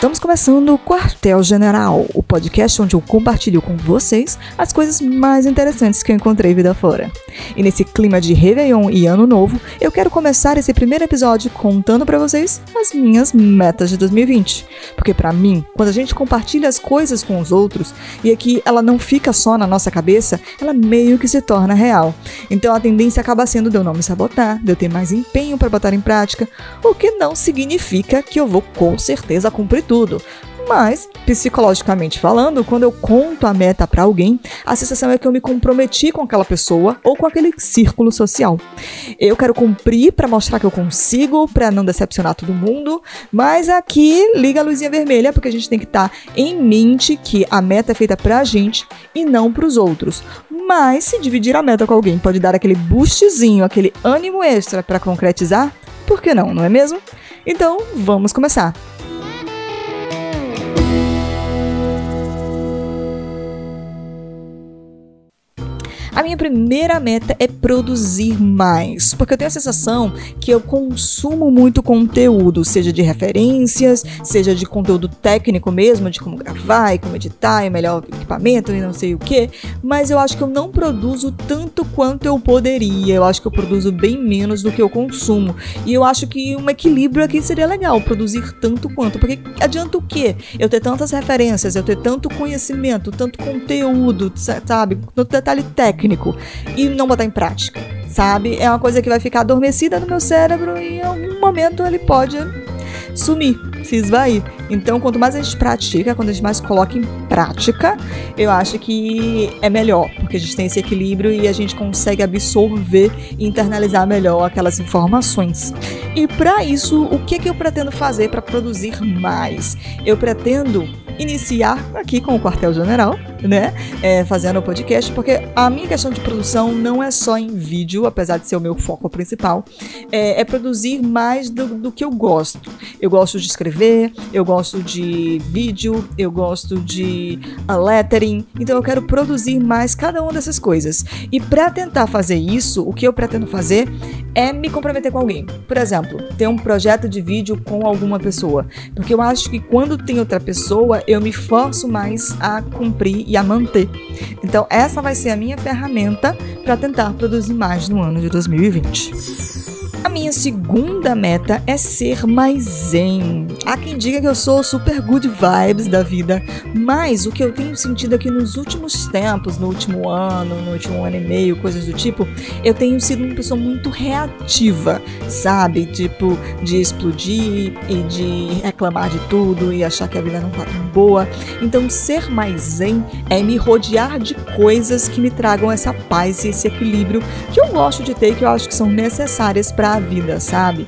Estamos começando o Quartel General, o podcast onde eu compartilho com vocês as coisas mais interessantes que eu encontrei vida fora. E nesse clima de Réveillon e Ano Novo, eu quero começar esse primeiro episódio contando para vocês as minhas metas de 2020. Porque para mim, quando a gente compartilha as coisas com os outros e aqui ela não fica só na nossa cabeça, ela meio que se torna real. Então a tendência acaba sendo de eu não me sabotar, de eu ter mais empenho para botar em prática, o que não significa que eu vou com certeza cumprir tudo. Mas, psicologicamente falando, quando eu conto a meta para alguém, a sensação é que eu me comprometi com aquela pessoa ou com aquele círculo social. Eu quero cumprir para mostrar que eu consigo, para não decepcionar todo mundo, mas aqui liga a luzinha vermelha porque a gente tem que estar tá em mente que a meta é feita para a gente e não para os outros. Mas se dividir a meta com alguém pode dar aquele boostzinho, aquele ânimo extra para concretizar, por que não, não é mesmo? Então, vamos começar. A minha primeira meta é produzir mais, porque eu tenho a sensação que eu consumo muito conteúdo, seja de referências, seja de conteúdo técnico mesmo, de como gravar e como editar, e melhor equipamento e não sei o que, mas eu acho que eu não produzo tanto quanto eu poderia. Eu acho que eu produzo bem menos do que eu consumo. E eu acho que um equilíbrio aqui seria legal, produzir tanto quanto, porque adianta o quê? Eu ter tantas referências, eu ter tanto conhecimento, tanto conteúdo, sabe? Tanto detalhe técnico técnico e não botar em prática, sabe? É uma coisa que vai ficar adormecida no meu cérebro e em algum momento ele pode sumir, se esvair. Então, quanto mais a gente pratica, quando a gente mais coloca em prática, eu acho que é melhor, porque a gente tem esse equilíbrio e a gente consegue absorver e internalizar melhor aquelas informações. E para isso, o que, que eu pretendo fazer para produzir mais? Eu pretendo iniciar aqui com o quartel-general, né? É, fazendo o podcast, porque a minha questão de produção não é só em vídeo, apesar de ser o meu foco principal, é, é produzir mais do, do, que eu gosto. Eu gosto de escrever, eu gosto de vídeo, eu gosto de uh, lettering, então eu quero produzir mais cada uma dessas coisas. E para tentar fazer isso, o que eu pretendo fazer é me comprometer com alguém. Por exemplo, ter um projeto de vídeo com alguma pessoa, porque eu acho que quando tem outra pessoa, eu me forço mais a cumprir e a manter. Então, essa vai ser a minha ferramenta para tentar produzir mais no ano de 2020. A minha segunda meta é ser mais zen. Há quem diga que eu sou super good vibes da vida, mas o que eu tenho sentido aqui nos últimos tempos, no último ano, no último ano e meio, coisas do tipo, eu tenho sido uma pessoa muito reativa, sabe? Tipo, de explodir e de reclamar de tudo e achar que a vida não tá tão boa. Então, ser mais zen é me rodear de coisas que me tragam essa paz e esse equilíbrio que gosto de ter que eu acho que são necessárias para a vida, sabe?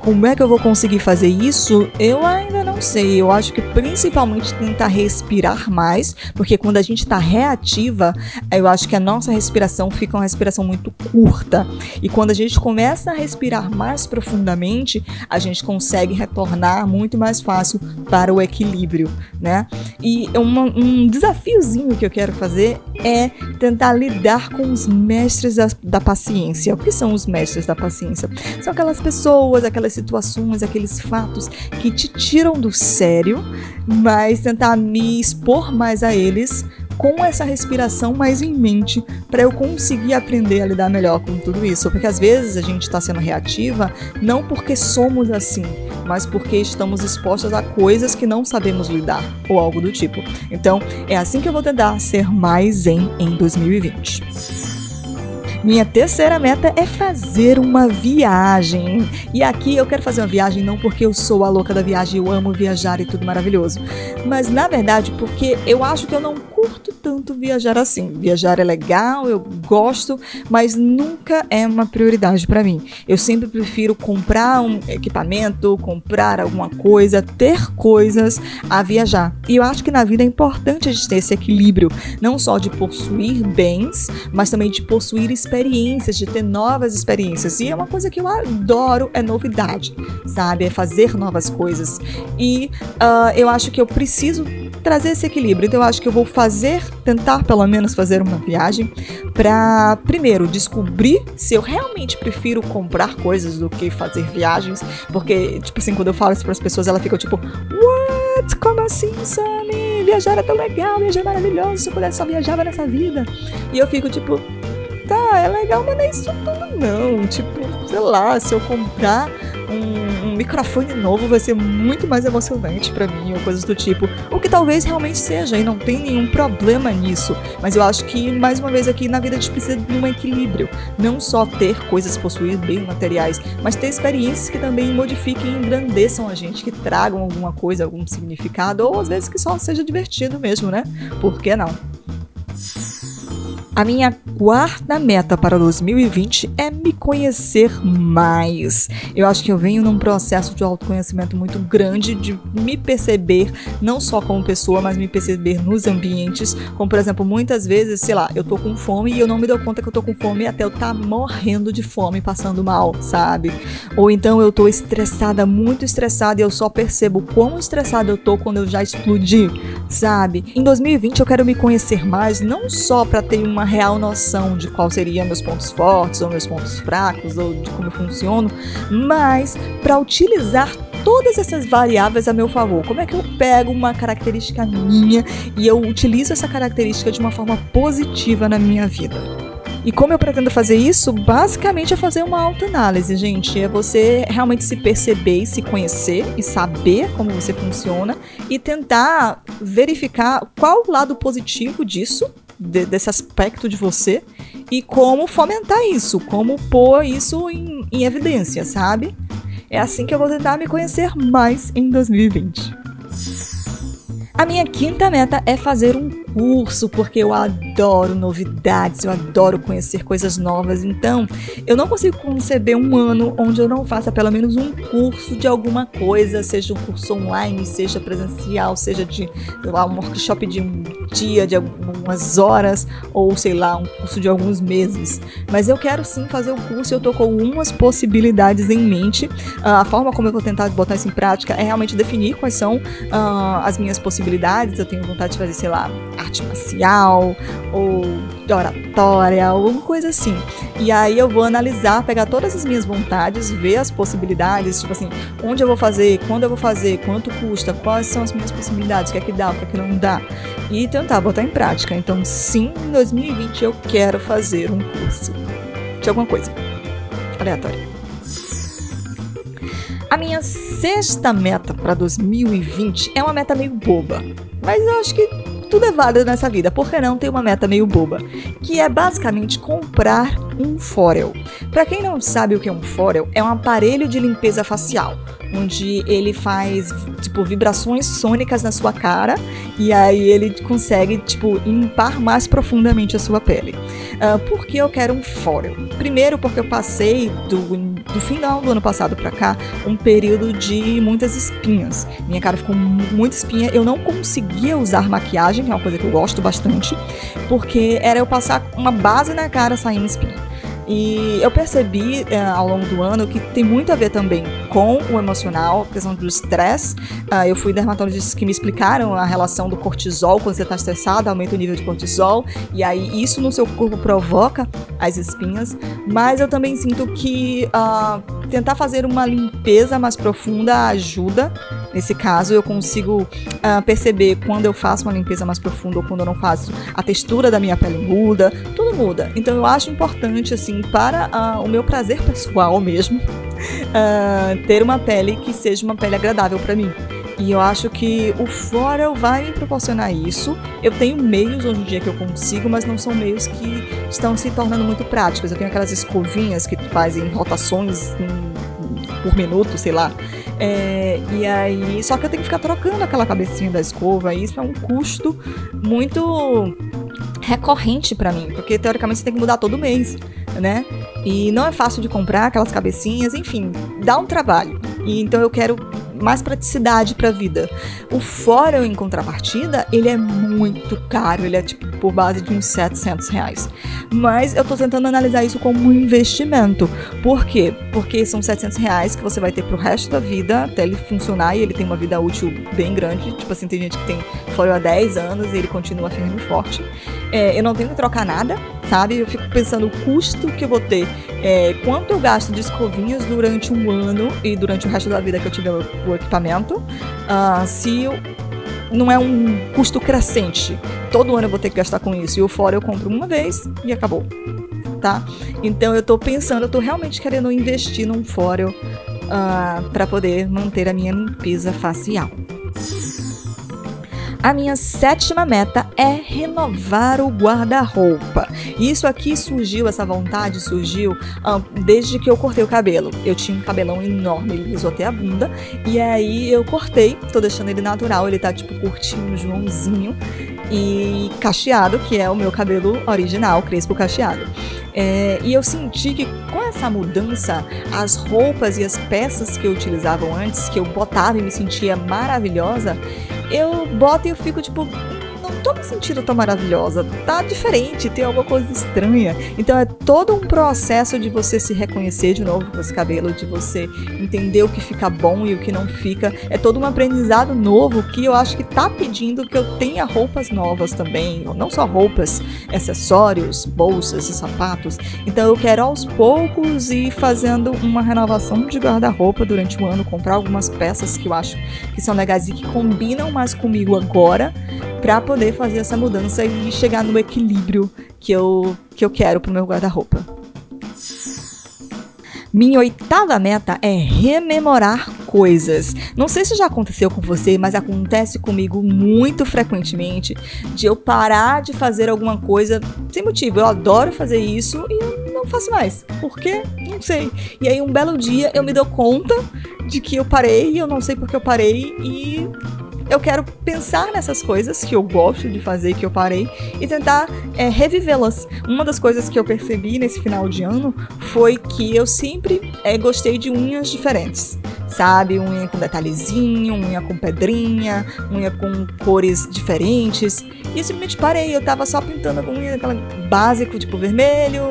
Como é que eu vou conseguir fazer isso? Eu ainda não sei. Eu acho que principalmente tentar respirar mais, porque quando a gente está reativa, eu acho que a nossa respiração fica uma respiração muito curta. E quando a gente começa a respirar mais profundamente, a gente consegue retornar muito mais fácil para o equilíbrio, né? E uma, um desafiozinho que eu quero fazer é tentar lidar com os mestres da, da paciência. O que são os mestres da paciência? São aquelas pessoas, aquelas situações, aqueles fatos que te tiram do sério, mas tentar me expor mais a eles com essa respiração mais em mente para eu conseguir aprender a lidar melhor com tudo isso. Porque às vezes a gente está sendo reativa não porque somos assim, mas porque estamos expostos a coisas que não sabemos lidar ou algo do tipo. Então é assim que eu vou tentar ser mais zen em 2020. Minha terceira meta é fazer uma viagem. E aqui eu quero fazer uma viagem não porque eu sou a louca da viagem, eu amo viajar e tudo maravilhoso, mas na verdade porque eu acho que eu não curto tanto viajar assim. Viajar é legal, eu gosto, mas nunca é uma prioridade para mim. Eu sempre prefiro comprar um equipamento, comprar alguma coisa, ter coisas a viajar. E eu acho que na vida é importante a gente ter esse equilíbrio, não só de possuir bens, mas também de possuir experiências, de ter novas experiências. E é uma coisa que eu adoro, é novidade, sabe? É fazer novas coisas. E uh, eu acho que eu preciso trazer esse equilíbrio. Então eu acho que eu vou fazer, tentar pelo menos fazer uma viagem para primeiro descobrir se eu realmente prefiro comprar coisas do que fazer viagens, porque tipo assim, quando eu falo isso para as pessoas, ela fica tipo, what? Como assim, Sammy? Viajar é tão legal, viajar é maravilhoso, se eu pudesse só viajar nessa vida. E eu fico tipo, tá, é legal, mas não é isso tudo não. Tipo, sei lá, se eu comprar um, um, microfone novo vai ser muito mais emocionante para mim, ou coisas do tipo. O que talvez realmente seja, e não tem nenhum problema nisso. Mas eu acho que, mais uma vez, aqui na vida a gente precisa de um equilíbrio. Não só ter coisas, possuir bens materiais, mas ter experiências que também modifiquem e engrandeçam a gente, que tragam alguma coisa, algum significado, ou às vezes que só seja divertido mesmo, né? Por que não? A minha quarta meta para 2020 é me conhecer mais. Eu acho que eu venho num processo de autoconhecimento muito grande, de me perceber não só como pessoa, mas me perceber nos ambientes. Como, por exemplo, muitas vezes, sei lá, eu tô com fome e eu não me dou conta que eu tô com fome até eu tá morrendo de fome, passando mal, sabe? Ou então eu tô estressada, muito estressada, e eu só percebo quão estressada eu tô quando eu já explodi, sabe? Em 2020 eu quero me conhecer mais, não só para ter uma real noção de qual seriam meus pontos fortes ou meus pontos fracos ou de como eu funciono, mas para utilizar todas essas variáveis a meu favor. Como é que eu pego uma característica minha e eu utilizo essa característica de uma forma positiva na minha vida? E como eu pretendo fazer isso? Basicamente é fazer uma autoanálise, gente. É você realmente se perceber e se conhecer e saber como você funciona e tentar verificar qual o lado positivo disso de, desse aspecto de você e como fomentar isso, como pôr isso em, em evidência, sabe? É assim que eu vou tentar me conhecer mais em 2020. A minha quinta meta é fazer um curso, porque eu adoro novidades, eu adoro conhecer coisas novas. Então, eu não consigo conceber um ano onde eu não faça pelo menos um curso de alguma coisa, seja um curso online, seja presencial, seja de lá, um workshop de um dia, de algumas horas, ou sei lá, um curso de alguns meses. Mas eu quero sim fazer o curso, eu tô com algumas possibilidades em mente. Uh, a forma como eu vou tentar botar isso em prática é realmente definir quais são uh, as minhas possibilidades. Eu tenho vontade de fazer, sei lá, arte marcial ou de oratória, alguma coisa assim. E aí eu vou analisar, pegar todas as minhas vontades, ver as possibilidades, tipo assim, onde eu vou fazer, quando eu vou fazer, quanto custa, quais são as minhas possibilidades, o que é que dá, o que é que não dá, e tentar botar em prática. Então, sim, em 2020 eu quero fazer um curso de alguma coisa aleatória. A minha sexta meta para 2020 é uma meta meio boba, mas eu acho que tudo é válido nessa vida, por que não ter uma meta meio boba? Que é basicamente comprar um Forel. Para quem não sabe o que é um Forel, é um aparelho de limpeza facial, onde ele faz tipo vibrações sônicas na sua cara e aí ele consegue tipo limpar mais profundamente a sua pele. Uh, por que eu quero um Forel? Primeiro porque eu passei do, do final do ano passado para cá um período de muitas espinhas. Minha cara ficou muito espinha, eu não conseguia usar maquiagem, que é uma coisa que eu gosto bastante, porque era eu passar uma base na cara saindo espinha. E eu percebi é, ao longo do ano que tem muito a ver também com o emocional, a questão do estresse. Uh, eu fui dermatologistas que me explicaram a relação do cortisol, quando você está estressado, aumenta o nível de cortisol, e aí isso no seu corpo provoca as espinhas. Mas eu também sinto que uh, tentar fazer uma limpeza mais profunda ajuda. Nesse caso, eu consigo uh, perceber quando eu faço uma limpeza mais profunda ou quando eu não faço. A textura da minha pele muda, tudo muda. Então eu acho importante, assim, para uh, o meu prazer pessoal mesmo, uh, ter uma pele que seja uma pele agradável para mim. E eu acho que o Floral vai me proporcionar isso. Eu tenho meios hoje em dia que eu consigo, mas não são meios que estão se tornando muito práticos. Eu tenho aquelas escovinhas que fazem rotações em, por minuto, sei lá. É, e aí, só que eu tenho que ficar trocando aquela cabecinha da escova. E isso é um custo muito recorrente para mim, porque teoricamente você tem que mudar todo mês, né? E não é fácil de comprar aquelas cabecinhas, enfim, dá um trabalho. E então eu quero mais praticidade para a vida. O fórum, em contrapartida, ele é muito caro, ele é tipo por base de uns 700 reais. Mas eu tô tentando analisar isso como um investimento. Por quê? Porque são 700 reais que você vai ter pro resto da vida até ele funcionar e ele tem uma vida útil bem grande. Tipo assim, tem gente que tem fórum há 10 anos e ele continua firme e forte. É, eu não tenho que trocar nada sabe? Eu fico pensando o custo que eu vou ter, é, quanto eu gasto de escovinhas durante um ano e durante o resto da vida que eu tiver o, equipamento, uh, se eu, não é um custo crescente. Todo ano eu vou ter que gastar com isso. E o fora eu compro uma vez e acabou. Tá? Então eu tô pensando, eu tô realmente querendo investir num fórum uh, para poder manter a minha limpeza facial. A minha sétima meta é renovar o guarda-roupa. Isso aqui surgiu, essa vontade surgiu um, desde que eu cortei o cabelo. Eu tinha um cabelão enorme, liso até a bunda, e aí eu cortei, tô deixando ele natural, ele tá tipo curtinho, Joãozinho e cacheado, que é o meu cabelo original, crespo cacheado. É, e eu senti que com essa mudança, as roupas e as peças que eu utilizava antes, que eu botava e me sentia maravilhosa, eu boto e eu fico tipo, sentindo tão maravilhosa, tá diferente, tem alguma coisa estranha. Então é todo um processo de você se reconhecer de novo com esse cabelo, de você entender o que fica bom e o que não fica. É todo um aprendizado novo que eu acho que tá pedindo que eu tenha roupas novas também, não só roupas, acessórios, bolsas e sapatos. Então eu quero aos poucos ir fazendo uma renovação de guarda-roupa durante o ano, comprar algumas peças que eu acho que são legais e que combinam mais comigo agora para poder fazer essa mudança e chegar no equilíbrio que eu, que eu quero pro meu guarda-roupa. Minha oitava meta é rememorar coisas. Não sei se já aconteceu com você, mas acontece comigo muito frequentemente de eu parar de fazer alguma coisa sem motivo. Eu adoro fazer isso e eu não faço mais. Por quê? Não sei. E aí um belo dia eu me dou conta de que eu parei, eu não sei porque eu parei e eu quero pensar nessas coisas que eu gosto de fazer, que eu parei, e tentar é, revivê-las. Uma das coisas que eu percebi nesse final de ano foi que eu sempre é, gostei de unhas diferentes. Sabe, unha com detalhezinho, unha com pedrinha, unha com cores diferentes. E eu simplesmente parei, eu tava só pintando a unha aquela básico, tipo vermelho,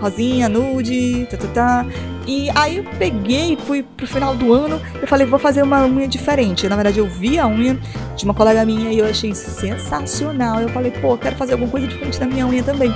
rosinha, nude, tá, tá, tá. E aí eu peguei, fui pro final do ano, eu falei, vou fazer uma unha diferente. Na verdade, eu vi a unha de uma colega minha e eu achei sensacional. Eu falei, pô, quero fazer alguma coisa diferente na minha unha também.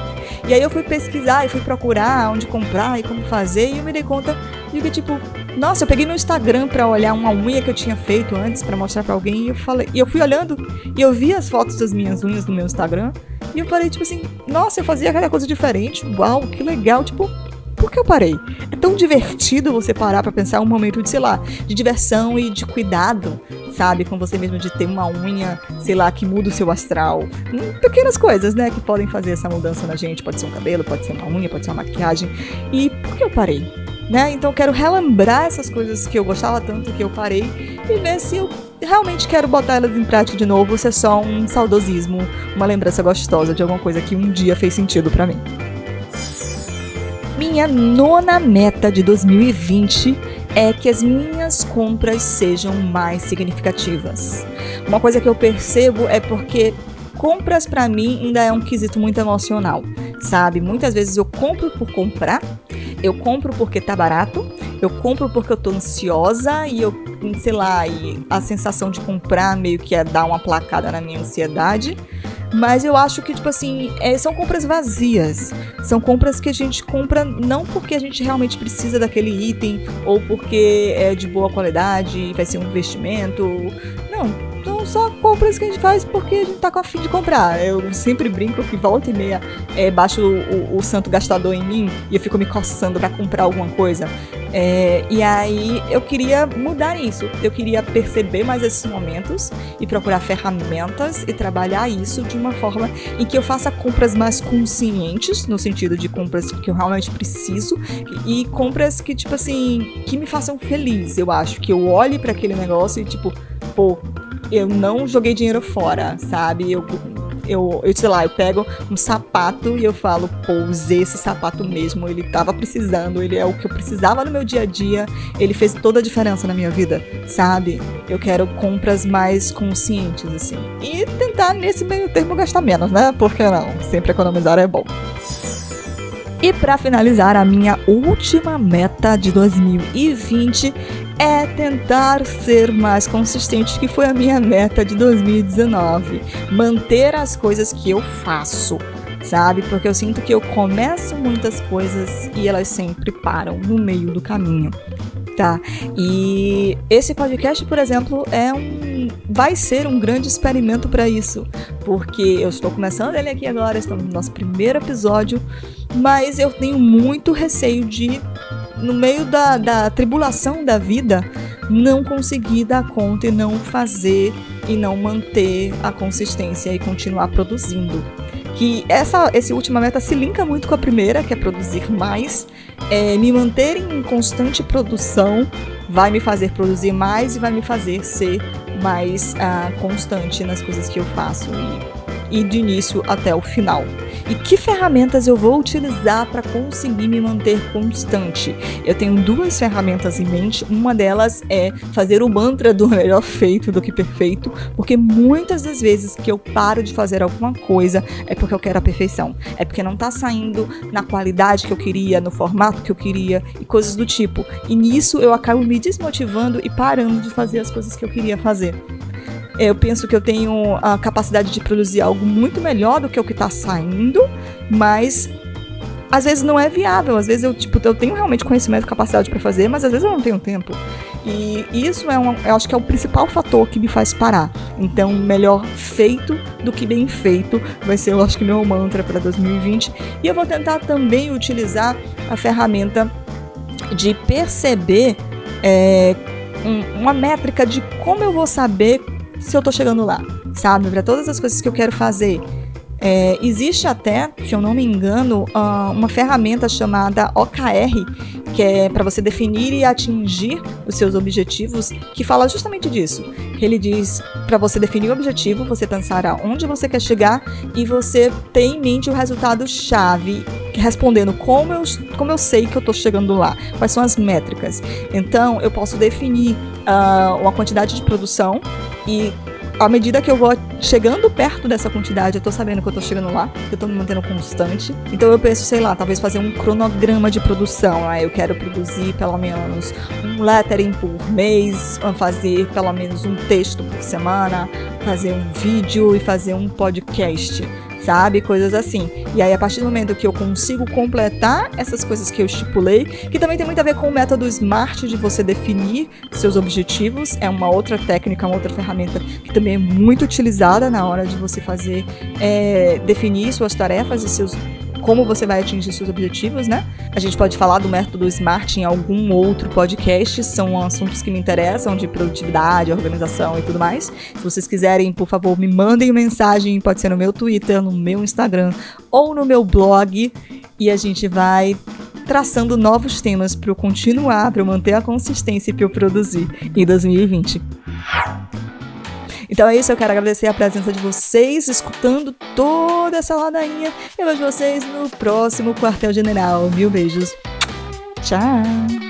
E aí eu fui pesquisar e fui procurar onde comprar e como fazer, e eu me dei conta de que, tipo, nossa, eu peguei meu Instagram para olhar uma unha que eu tinha feito antes para mostrar para alguém e eu falei, e eu fui olhando e eu vi as fotos das minhas unhas no meu Instagram e eu falei tipo assim, nossa, eu fazia aquela coisa diferente. Uau, que legal, tipo, por que eu parei? É tão divertido você parar para pensar um momento de, sei lá, de diversão e de cuidado, sabe? Com você mesmo, de ter uma unha, sei lá, que muda o seu astral. Hum, pequenas coisas, né, que podem fazer essa mudança na gente. Pode ser um cabelo, pode ser uma unha, pode ser uma maquiagem. E por que eu parei? Né? Então eu quero relembrar essas coisas que eu gostava tanto que eu parei e ver se eu realmente quero botar elas em prática de novo, se é só um saudosismo, uma lembrança gostosa de alguma coisa que um dia fez sentido para mim. Minha nona meta de 2020 é que as minhas compras sejam mais significativas. Uma coisa que eu percebo é porque compras para mim ainda é um quesito muito emocional, sabe? Muitas vezes eu compro por comprar, eu compro porque tá barato, eu compro porque eu tô ansiosa e eu, sei lá, e a sensação de comprar meio que é dar uma placada na minha ansiedade. Mas eu acho que, tipo assim, é, são compras vazias. São compras que a gente compra não porque a gente realmente precisa daquele item ou porque é de boa qualidade, vai ser um investimento. Não, só compras que a gente faz porque a gente tá com a fim de comprar. Eu sempre brinco que volta e meia é, baixo o, o, o santo gastador em mim e eu fico me coçando para comprar alguma coisa. É, e aí eu queria mudar isso. Eu queria perceber mais esses momentos e procurar ferramentas e trabalhar isso de uma forma em que eu faça compras mais conscientes, no sentido de compras que eu realmente preciso e compras que, tipo assim, que me façam feliz. Eu acho que eu olhe para aquele negócio e, tipo, pô, eu não joguei dinheiro fora, sabe? Eu eu, eu, sei lá, eu pego um sapato e eu falo, pô, usei esse sapato mesmo, ele tava precisando, ele é o que eu precisava no meu dia a dia, ele fez toda a diferença na minha vida, sabe? Eu quero compras mais conscientes, assim. E tentar, nesse meio termo, gastar menos, né? Porque não? Sempre economizar é bom. E para finalizar, a minha última meta de 2020 é tentar ser mais consistente, que foi a minha meta de 2019. Manter as coisas que eu faço, sabe? Porque eu sinto que eu começo muitas coisas e elas sempre param no meio do caminho. Tá. E esse podcast, por exemplo, é um vai ser um grande experimento para isso, porque eu estou começando ele aqui agora, estamos no nosso primeiro episódio, mas eu tenho muito receio de no meio da, da tribulação da vida, não conseguir dar conta e não fazer e não manter a consistência e continuar produzindo. Que essa esse última meta se linka muito com a primeira, que é produzir mais. É, me manter em constante produção vai me fazer produzir mais e vai me fazer ser mais uh, constante nas coisas que eu faço e, e de início até o final e que ferramentas eu vou utilizar para conseguir me manter constante. Eu tenho duas ferramentas em mente. Uma delas é fazer o mantra do melhor feito do que perfeito, porque muitas das vezes que eu paro de fazer alguma coisa é porque eu quero a perfeição, é porque não está saindo na qualidade que eu queria, no formato que eu queria e coisas do tipo. E nisso eu acabo me desmotivando e parando de fazer as coisas que eu queria fazer eu penso que eu tenho a capacidade de produzir algo muito melhor do que o que está saindo, mas às vezes não é viável. Às vezes eu, tipo, eu tenho realmente conhecimento e capacidade para fazer, mas às vezes eu não tenho tempo. E isso é um, eu acho que é o principal fator que me faz parar. Então, melhor feito do que bem feito vai ser, eu acho que meu mantra para 2020. E eu vou tentar também utilizar a ferramenta de perceber é, um, uma métrica de como eu vou saber se eu tô chegando lá, sabe? Para todas as coisas que eu quero fazer. É, existe até, se eu não me engano, uh, uma ferramenta chamada OKR, que é para você definir e atingir os seus objetivos, que fala justamente disso. Ele diz para você definir o objetivo, você pensar aonde você quer chegar e você ter em mente o resultado chave, respondendo como eu, como eu sei que eu estou chegando lá, quais são as métricas. Então, eu posso definir uh, uma quantidade de produção e à medida que eu vou chegando perto dessa quantidade, eu tô sabendo que eu tô chegando lá, que eu tô me mantendo constante. Então eu penso, sei lá, talvez fazer um cronograma de produção. Aí eu quero produzir pelo menos um lettering por mês, fazer pelo menos um texto por semana, fazer um vídeo e fazer um podcast sabe? Coisas assim. E aí, a partir do momento que eu consigo completar essas coisas que eu estipulei, que também tem muito a ver com o método SMART de você definir seus objetivos, é uma outra técnica, uma outra ferramenta que também é muito utilizada na hora de você fazer, é, definir suas tarefas e seus como você vai atingir seus objetivos, né? A gente pode falar do método SMART em algum outro podcast, são assuntos que me interessam, de produtividade, organização e tudo mais. Se vocês quiserem, por favor, me mandem mensagem, pode ser no meu Twitter, no meu Instagram ou no meu blog, e a gente vai traçando novos temas para eu continuar, para eu manter a consistência e para eu produzir em 2020. Então é isso, eu quero agradecer a presença de vocês, escutando toda essa ladainha. Eu vejo vocês no próximo Quartel General. Mil beijos. Tchau!